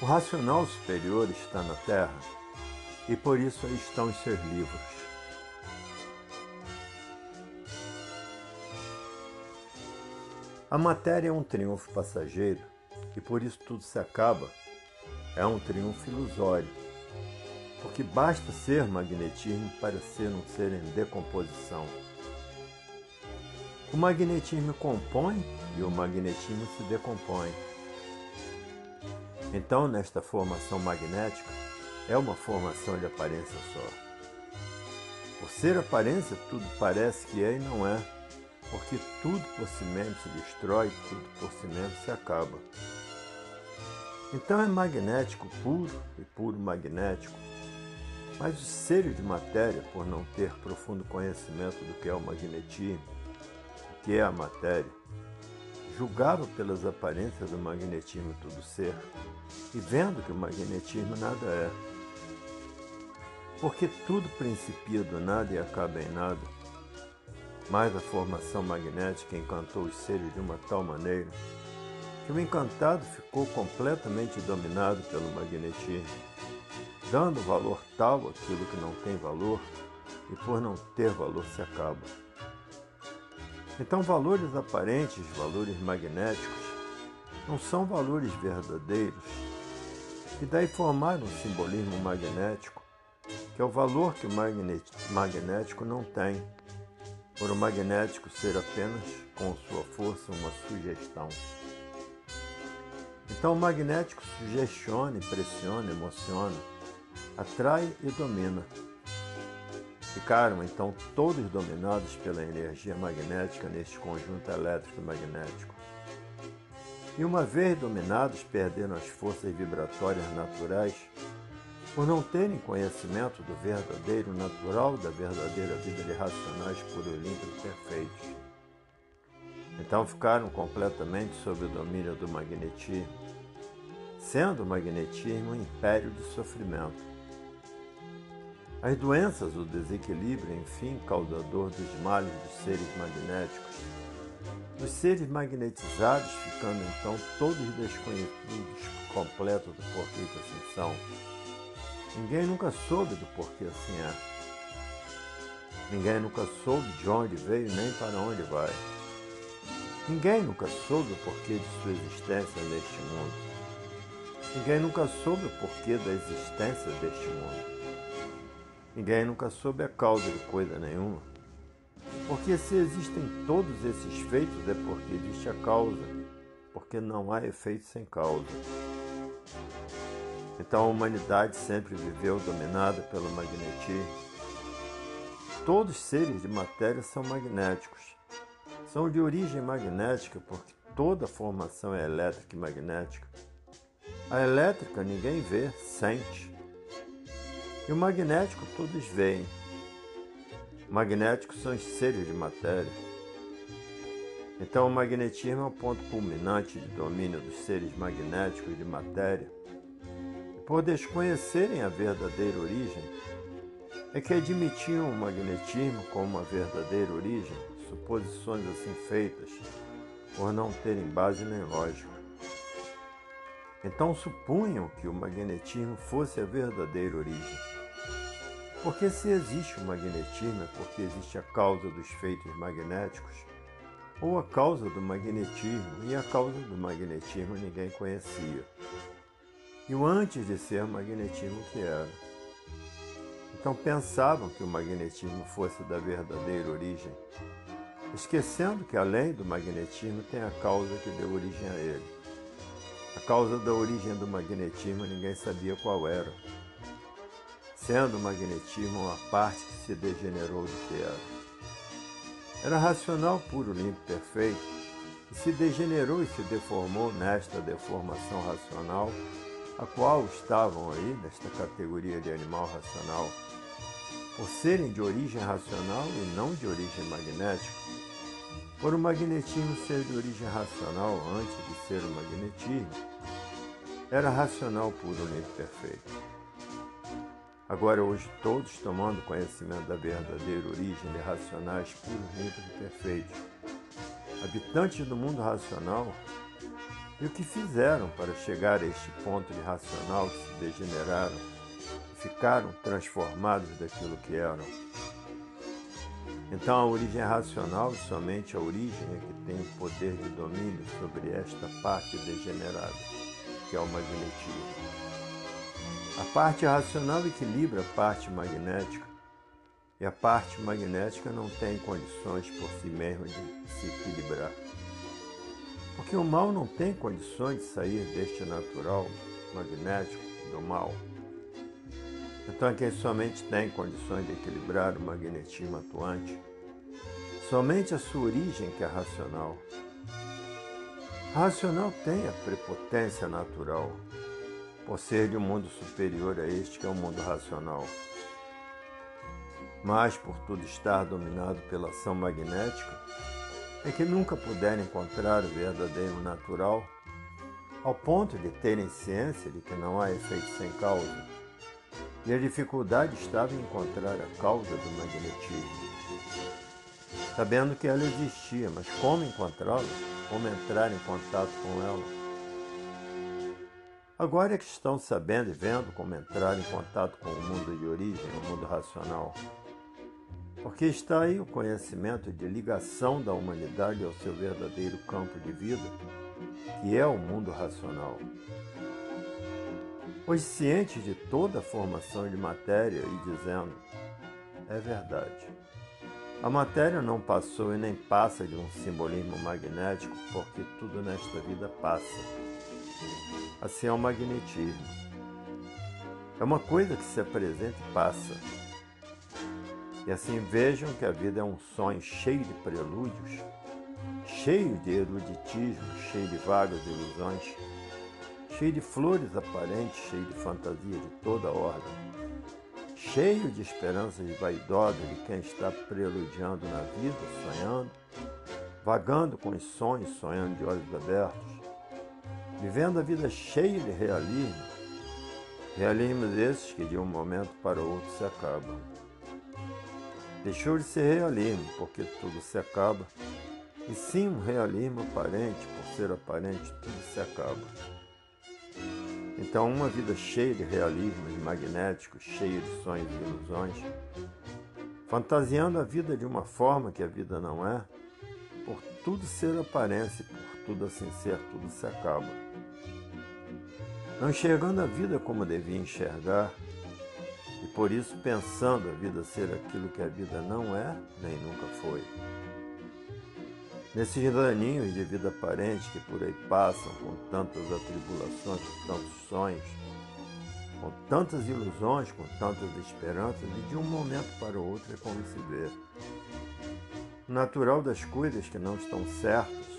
O racional superior está na Terra e por isso aí estão os seus livros. A matéria é um triunfo passageiro e por isso tudo se acaba. É um triunfo ilusório, porque basta ser magnetismo para ser um ser em decomposição. O magnetismo compõe e o magnetismo se decompõe. Então, nesta formação magnética, é uma formação de aparência só. Por ser aparência, tudo parece que é e não é, porque tudo por si mesmo se destrói, tudo por si mesmo se acaba. Então é magnético puro e puro magnético, mas os seres de matéria, por não ter profundo conhecimento do que é o magnetismo, o que é a matéria, julgava pelas aparências do magnetismo tudo ser, e vendo que o magnetismo nada é. Porque tudo principia do nada e acaba em nada. Mas a formação magnética encantou os seres de uma tal maneira que o encantado ficou completamente dominado pelo magnetismo, dando valor tal àquilo que não tem valor e por não ter valor se acaba. Então, valores aparentes, valores magnéticos, não são valores verdadeiros, e daí formaram um simbolismo magnético, que é o valor que o magnético não tem, por o magnético ser apenas, com sua força, uma sugestão. Então, o magnético sugestiona, impressiona, emociona, atrai e domina. Ficaram então todos dominados pela energia magnética neste conjunto elétrico magnético. E uma vez dominados, perderam as forças vibratórias naturais por não terem conhecimento do verdadeiro natural da verdadeira vida de racionais limpos e perfeitos. Então ficaram completamente sob o domínio do magnetismo, sendo o magnetismo um império de sofrimento. As doenças, o desequilíbrio, enfim, caudador dos males dos seres magnéticos, os seres magnetizados ficando então todos desconhecidos completos do porquê assim são. Ninguém nunca soube do porquê assim é. Ninguém nunca soube de onde veio nem para onde vai. Ninguém nunca soube o porquê de sua existência neste mundo. Ninguém nunca soube o porquê da existência deste mundo. Ninguém nunca soube a causa de coisa nenhuma. Porque se existem todos esses feitos é porque existe a causa, porque não há efeito sem causa. Então a humanidade sempre viveu dominada pelo magnetismo. Todos os seres de matéria são magnéticos. São de origem magnética porque toda formação é elétrica e magnética. A elétrica ninguém vê, sente. E o magnético todos veem. Magnéticos são os seres de matéria. Então o magnetismo é o ponto culminante de domínio dos seres magnéticos de matéria. E por desconhecerem a verdadeira origem, é que admitiam o magnetismo como uma verdadeira origem, suposições assim feitas, por não terem base nem lógica. Então supunham que o magnetismo fosse a verdadeira origem. Porque se existe o magnetismo é porque existe a causa dos feitos magnéticos, ou a causa do magnetismo, e a causa do magnetismo ninguém conhecia. E o antes de ser magnetismo que era. Então pensavam que o magnetismo fosse da verdadeira origem, esquecendo que além do magnetismo tem a causa que deu origem a ele. A causa da origem do magnetismo ninguém sabia qual era sendo o magnetismo uma parte que se degenerou do que era. Era racional puro, limpo, perfeito, e se degenerou e se deformou nesta deformação racional, a qual estavam aí, nesta categoria de animal racional, por serem de origem racional e não de origem magnética, por o magnetismo ser de origem racional antes de ser o magnetismo, era racional puro, limpo, perfeito. Agora, hoje, todos tomando conhecimento da verdadeira origem de racionais puros, limpos e perfeitos, habitantes do mundo racional, e o que fizeram para chegar a este ponto de racional que se degeneraram ficaram transformados daquilo que eram. Então a origem é racional somente a origem é que tem o poder de domínio sobre esta parte degenerada, que é o magnetismo. A parte racional equilibra a parte magnética e a parte magnética não tem condições por si mesma de se equilibrar. Porque o mal não tem condições de sair deste natural magnético do mal. Então, quem somente tem condições de equilibrar o magnetismo atuante, somente a sua origem que é racional. A racional tem a prepotência natural, por ser de um mundo superior a este que é o mundo racional. Mas, por tudo estar dominado pela ação magnética, é que nunca puderam encontrar o verdadeiro natural, ao ponto de terem ciência de que não há efeito sem causa e a dificuldade estava em encontrar a causa do magnetismo. Sabendo que ela existia, mas como encontrá-la? Como entrar em contato com ela? Agora é que estão sabendo e vendo como entrar em contato com o mundo de origem, o mundo racional. Porque está aí o conhecimento de ligação da humanidade ao seu verdadeiro campo de vida, que é o mundo racional. Hoje, ciente de toda a formação de matéria e dizendo: é verdade. A matéria não passou e nem passa de um simbolismo magnético, porque tudo nesta vida passa. Assim é o magnetismo. É uma coisa que se apresenta e passa. E assim vejam que a vida é um sonho cheio de prelúdios, cheio de eruditismo, cheio de vagas ilusões cheio de flores aparentes, cheio de fantasia de toda ordem, cheio de esperanças vaidosas de quem está preludiando na vida, sonhando, vagando com os sonhos, sonhando de olhos abertos, vivendo a vida cheia de realismo, realismos esses que de um momento para outro se acabam. Deixou de ser realismo, porque tudo se acaba, e sim um realismo aparente, por ser aparente, tudo se acaba. Então, uma vida cheia de realismos magnéticos, cheia de sonhos e ilusões, fantasiando a vida de uma forma que a vida não é, por tudo ser aparência, por tudo assim ser, tudo se acaba. Não enxergando a vida como devia enxergar, e por isso pensando a vida ser aquilo que a vida não é, nem nunca foi. Nesses daninhos de vida aparente que por aí passam, com tantas atribulações, com tantos sonhos, com tantas ilusões, com tantas esperanças, e de um momento para o outro é como se vê. O natural das coisas que não estão certas,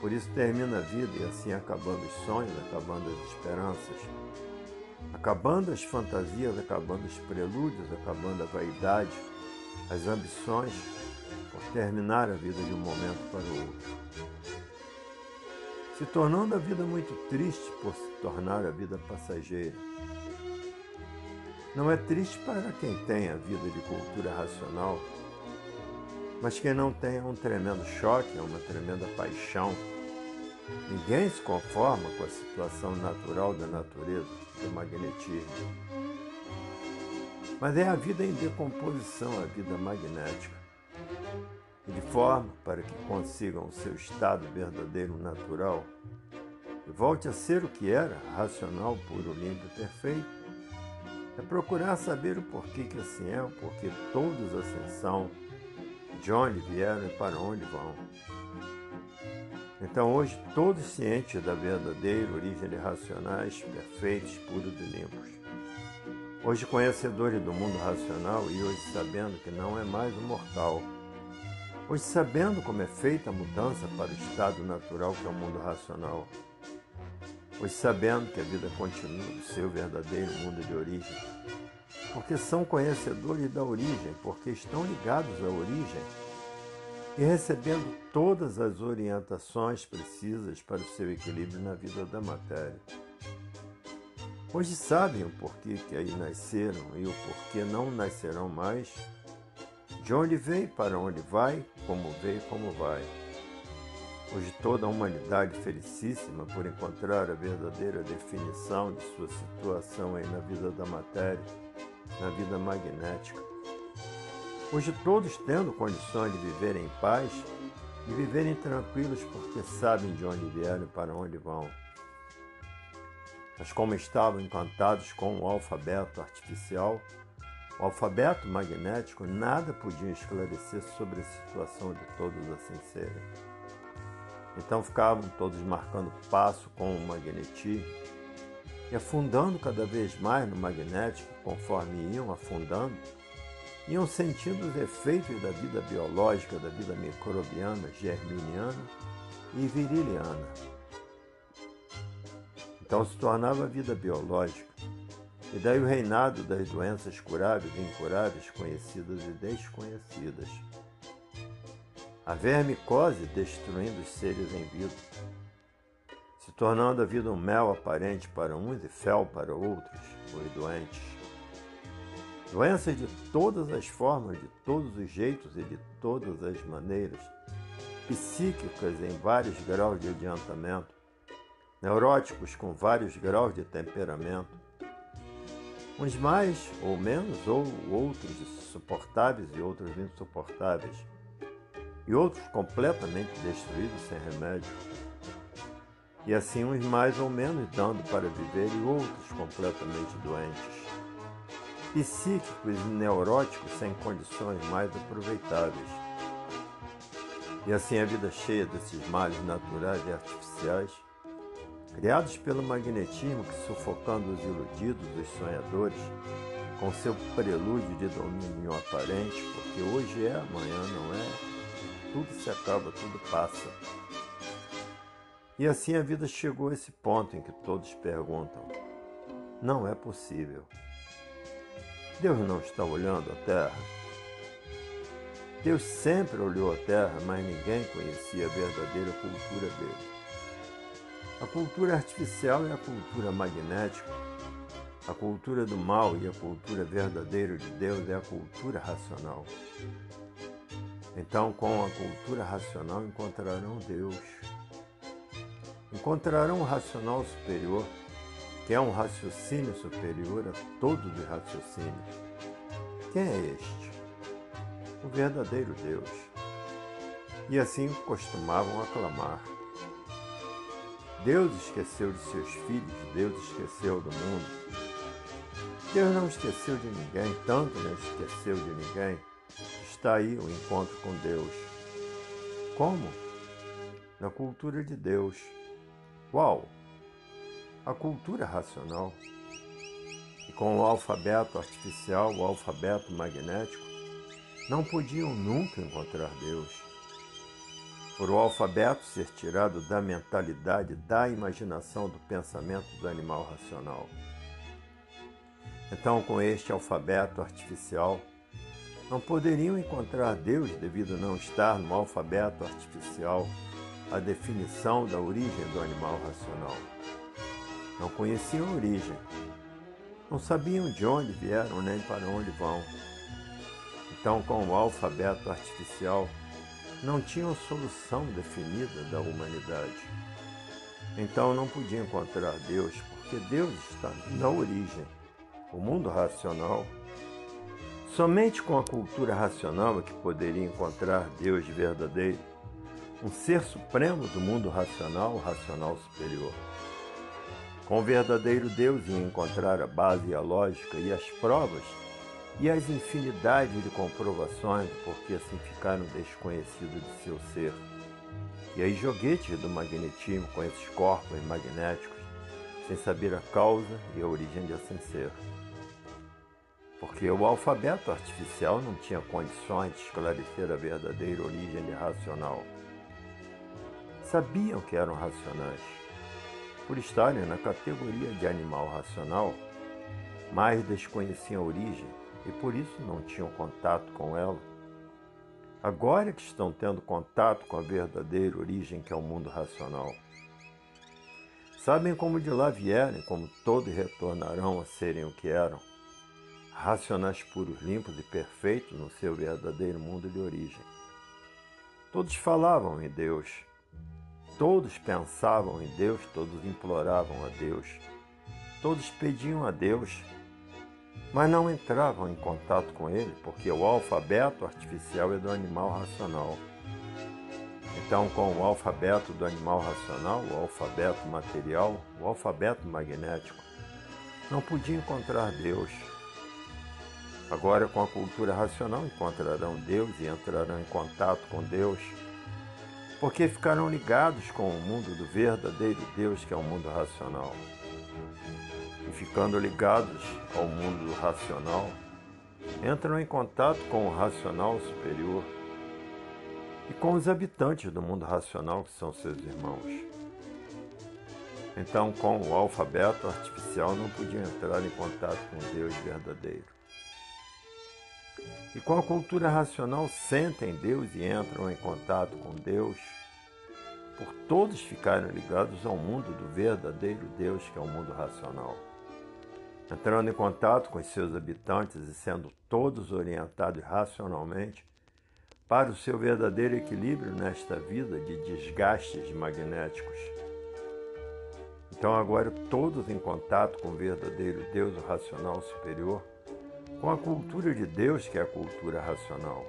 por isso termina a vida e assim acabando os sonhos, acabando as esperanças, acabando as fantasias, acabando os prelúdios, acabando a vaidade, as ambições, por terminar a vida de um momento para o outro. Se tornando a vida muito triste por se tornar a vida passageira. Não é triste para quem tem a vida de cultura racional, mas quem não tem é um tremendo choque, é uma tremenda paixão. Ninguém se conforma com a situação natural da natureza, do magnetismo. Mas é a vida em decomposição, a vida magnética e de forma para que consigam o seu estado verdadeiro natural e volte a ser o que era, racional, puro, limpo e perfeito, é procurar saber o porquê que assim é, o porquê todos assim são, de onde vieram e para onde vão. Então hoje todos cientes da verdadeira origem de racionais, perfeitos, puros e limpos. Hoje conhecedores do mundo racional e hoje sabendo que não é mais um mortal, Hoje, sabendo como é feita a mudança para o estado natural que é o mundo racional, hoje, sabendo que a vida continua no seu verdadeiro mundo de origem, porque são conhecedores da origem, porque estão ligados à origem e recebendo todas as orientações precisas para o seu equilíbrio na vida da matéria. Hoje sabem o porquê que aí nasceram e o porquê não nascerão mais de onde veio, para onde vai, como veio, como vai. Hoje toda a humanidade felicíssima por encontrar a verdadeira definição de sua situação aí na vida da matéria, na vida magnética. Hoje todos tendo condições de viver em paz e viverem tranquilos porque sabem de onde vieram e para onde vão. Mas como estavam encantados com o alfabeto artificial, o alfabeto magnético nada podia esclarecer sobre a situação de todos assim serem. Então ficavam todos marcando passo com o magnetismo e afundando cada vez mais no magnético, conforme iam afundando, iam sentindo os efeitos da vida biológica, da vida microbiana, germiniana e viriliana. Então se tornava a vida biológica. E daí o reinado das doenças curáveis e incuráveis, conhecidas e desconhecidas. A vermicose destruindo os seres em vida, se tornando a vida um mel aparente para uns e fel para outros, os doentes. Doenças de todas as formas, de todos os jeitos e de todas as maneiras, psíquicas em vários graus de adiantamento, neuróticos com vários graus de temperamento, uns mais ou menos, ou outros suportáveis e outros insuportáveis, e outros completamente destruídos sem remédio, e assim uns mais ou menos dando para viver e outros completamente doentes, psíquicos e neuróticos sem condições mais aproveitáveis. E assim a vida cheia desses males naturais e artificiais criados pelo magnetismo que sufocando os iludidos, os sonhadores, com seu prelúdio de domínio aparente, porque hoje é, amanhã não é, tudo se acaba, tudo passa. E assim a vida chegou a esse ponto em que todos perguntam: não é possível. Deus não está olhando a terra? Deus sempre olhou a terra, mas ninguém conhecia a verdadeira cultura dele. A cultura artificial é a cultura magnética. A cultura do mal e a cultura verdadeira de Deus é a cultura racional. Então, com a cultura racional, encontrarão Deus. Encontrarão o racional superior, que é um raciocínio superior a todos os raciocínios. Quem é este? O verdadeiro Deus. E assim costumavam aclamar. Deus esqueceu de seus filhos, Deus esqueceu do mundo. Deus não esqueceu de ninguém, tanto não esqueceu de ninguém. Está aí o encontro com Deus. Como? Na cultura de Deus. Qual? A cultura racional. E com o alfabeto artificial, o alfabeto magnético, não podiam nunca encontrar Deus por o alfabeto ser tirado da mentalidade, da imaginação, do pensamento do animal racional. Então, com este alfabeto artificial, não poderiam encontrar Deus devido não estar no alfabeto artificial a definição da origem do animal racional. Não conheciam a origem, não sabiam de onde vieram nem para onde vão. Então, com o alfabeto artificial, não tinham solução definida da humanidade. Então não podia encontrar Deus, porque Deus está na origem, o mundo racional. Somente com a cultura racional é que poderia encontrar Deus verdadeiro, um ser supremo do mundo racional, racional superior. Com o verdadeiro Deus ia encontrar a base e a lógica e as provas e as infinidades de comprovações do porquê assim ficaram desconhecidos de seu ser. E aí joguetes do magnetismo com esses corpos magnéticos, sem saber a causa e a origem de assim ser. Porque o alfabeto artificial não tinha condições de esclarecer a verdadeira origem de racional. Sabiam que eram racionais. Por estarem na categoria de animal racional, mas desconheciam a origem e por isso não tinham contato com ela. Agora que estão tendo contato com a verdadeira origem que é o mundo racional. Sabem como de lá vierem, como todos retornarão a serem o que eram, racionais puros, limpos e perfeitos no seu verdadeiro mundo de origem. Todos falavam em Deus, todos pensavam em Deus, todos imploravam a Deus, todos pediam a Deus, mas não entravam em contato com Ele, porque o alfabeto artificial é do animal racional. Então, com o alfabeto do animal racional, o alfabeto material, o alfabeto magnético, não podia encontrar Deus. Agora, com a cultura racional, encontrarão Deus e entrarão em contato com Deus, porque ficarão ligados com o mundo do verdadeiro Deus, que é o mundo racional. E ficando ligados ao mundo racional, entram em contato com o racional superior e com os habitantes do mundo racional, que são seus irmãos. Então, com o alfabeto artificial, não podiam entrar em contato com Deus verdadeiro. E com a cultura racional, sentem Deus e entram em contato com Deus, por todos ficarem ligados ao mundo do verdadeiro Deus, que é o mundo racional. Entrando em contato com os seus habitantes e sendo todos orientados racionalmente, para o seu verdadeiro equilíbrio nesta vida de desgastes magnéticos. Então, agora, todos em contato com o verdadeiro Deus, o racional superior, com a cultura de Deus, que é a cultura racional.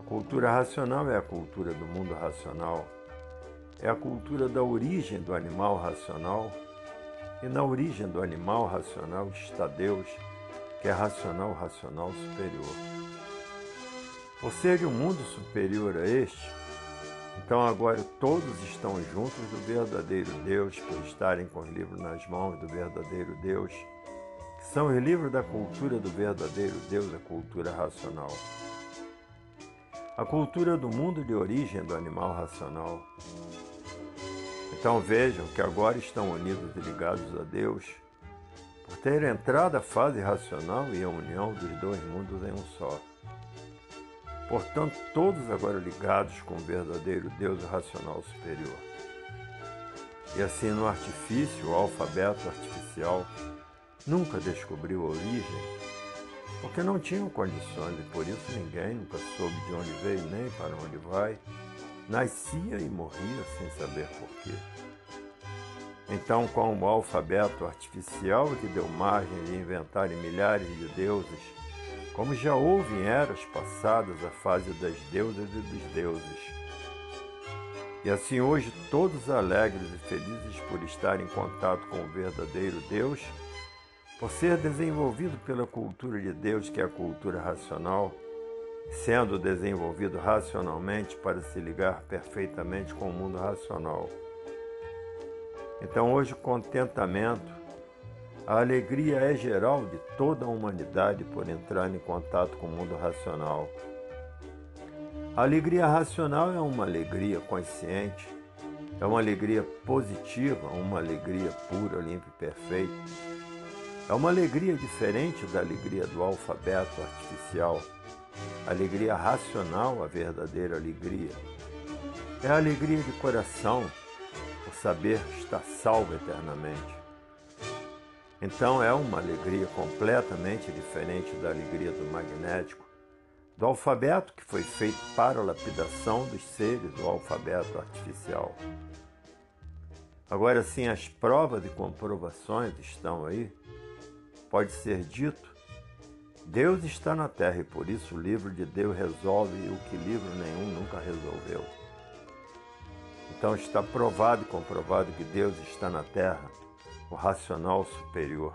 A cultura racional é a cultura do mundo racional, é a cultura da origem do animal racional, e na origem do animal racional está Deus, que é racional, racional superior. Por ser um mundo superior a este, então agora todos estão juntos do verdadeiro Deus, por estarem com os livros nas mãos do verdadeiro Deus, são os livros da cultura do verdadeiro Deus, a cultura racional. A cultura do mundo de origem do animal racional. Então vejam que agora estão unidos e ligados a Deus, por ter entrado a fase racional e a união dos dois mundos em um só. Portanto, todos agora ligados com o verdadeiro Deus racional superior. E assim, no artifício, o alfabeto artificial nunca descobriu a origem, porque não tinham condições e por isso ninguém nunca soube de onde veio nem para onde vai, nascia e morria sem saber porquê. Então, com o alfabeto artificial que deu margem de inventarem milhares de deuses como já houve em eras passadas a fase das deusas e dos deuses. E assim hoje, todos alegres e felizes por estar em contato com o verdadeiro Deus, por ser desenvolvido pela cultura de Deus, que é a cultura racional, sendo desenvolvido racionalmente para se ligar perfeitamente com o mundo racional. Então, hoje, contentamento a alegria é geral de toda a humanidade por entrar em contato com o mundo racional. A alegria racional é uma alegria consciente, é uma alegria positiva, uma alegria pura, limpa e perfeita. É uma alegria diferente da alegria do alfabeto artificial. Alegria racional, a verdadeira alegria. É a alegria de coração, por saber estar salvo eternamente. Então é uma alegria completamente diferente da alegria do magnético, do alfabeto que foi feito para a lapidação dos seres do alfabeto artificial. Agora sim, as provas e comprovações estão aí. Pode ser dito, Deus está na Terra e por isso o livro de Deus resolve o que livro nenhum nunca resolveu. Então está provado e comprovado que Deus está na Terra o racional superior.